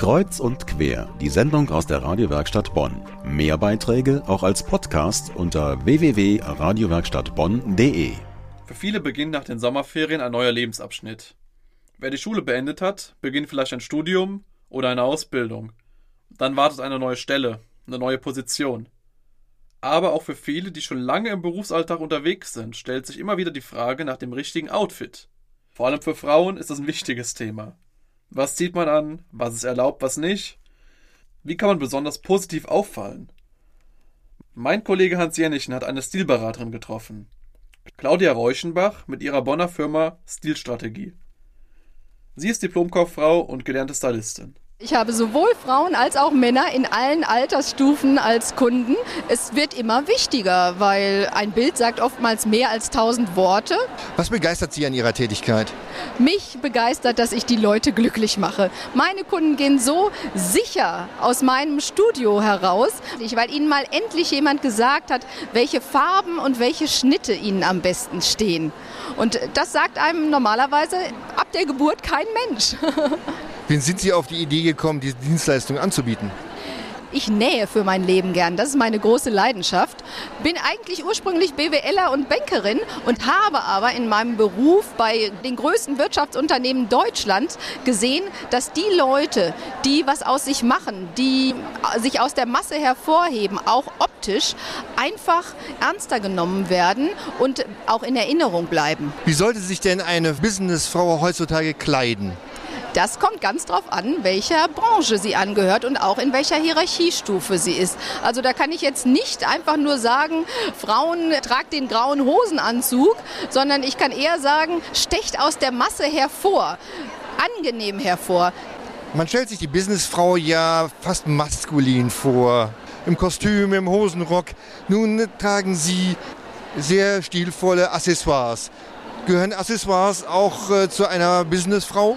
Kreuz und quer, die Sendung aus der Radiowerkstatt Bonn. Mehr Beiträge auch als Podcast unter www.radiowerkstattbonn.de. Für viele beginnt nach den Sommerferien ein neuer Lebensabschnitt. Wer die Schule beendet hat, beginnt vielleicht ein Studium oder eine Ausbildung. Dann wartet eine neue Stelle, eine neue Position. Aber auch für viele, die schon lange im Berufsalltag unterwegs sind, stellt sich immer wieder die Frage nach dem richtigen Outfit. Vor allem für Frauen ist das ein wichtiges Thema. Was zieht man an? Was ist erlaubt, was nicht? Wie kann man besonders positiv auffallen? Mein Kollege Hans Jennichen hat eine Stilberaterin getroffen. Claudia Reuschenbach mit ihrer Bonner Firma Stilstrategie. Sie ist Diplomkauffrau und gelernte Stylistin. Ich habe sowohl Frauen als auch Männer in allen Altersstufen als Kunden. Es wird immer wichtiger, weil ein Bild sagt oftmals mehr als tausend Worte. Was begeistert Sie an Ihrer Tätigkeit? Mich begeistert, dass ich die Leute glücklich mache. Meine Kunden gehen so sicher aus meinem Studio heraus, weil ihnen mal endlich jemand gesagt hat, welche Farben und welche Schnitte ihnen am besten stehen. Und das sagt einem normalerweise ab der Geburt kein Mensch. Wie sind Sie auf die Idee gekommen, diese Dienstleistung anzubieten? Ich nähe für mein Leben gern. Das ist meine große Leidenschaft. Bin eigentlich ursprünglich BWLer und Bankerin und habe aber in meinem Beruf bei den größten Wirtschaftsunternehmen Deutschlands gesehen, dass die Leute, die was aus sich machen, die sich aus der Masse hervorheben, auch optisch, einfach ernster genommen werden und auch in Erinnerung bleiben. Wie sollte sich denn eine Businessfrau heutzutage kleiden? Das kommt ganz drauf an, welcher Branche sie angehört und auch in welcher Hierarchiestufe sie ist. Also da kann ich jetzt nicht einfach nur sagen, Frauen tragt den grauen Hosenanzug, sondern ich kann eher sagen, stecht aus der Masse hervor, angenehm hervor. Man stellt sich die Businessfrau ja fast maskulin vor. Im Kostüm, im Hosenrock. Nun tragen sie sehr stilvolle Accessoires. Gehören Accessoires auch äh, zu einer Businessfrau?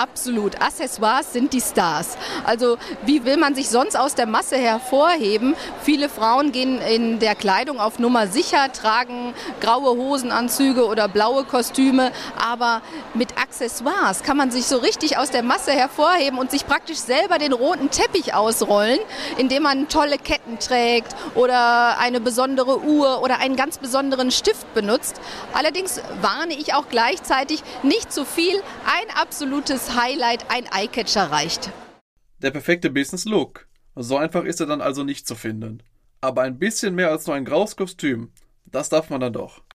Absolut. Accessoires sind die Stars. Also wie will man sich sonst aus der Masse hervorheben? Viele Frauen gehen in der Kleidung auf Nummer sicher, tragen graue Hosenanzüge oder blaue Kostüme. Aber mit Accessoires kann man sich so richtig aus der Masse hervorheben und sich praktisch selber den roten Teppich ausrollen, indem man tolle Ketten trägt oder eine besondere Uhr oder einen ganz besonderen Stift benutzt. Allerdings warne ich auch gleichzeitig nicht zu viel. Ein absolutes Highlight, ein Eyecatcher reicht. Der perfekte Business Look. So einfach ist er dann also nicht zu finden. Aber ein bisschen mehr als nur ein graues Kostüm, das darf man dann doch.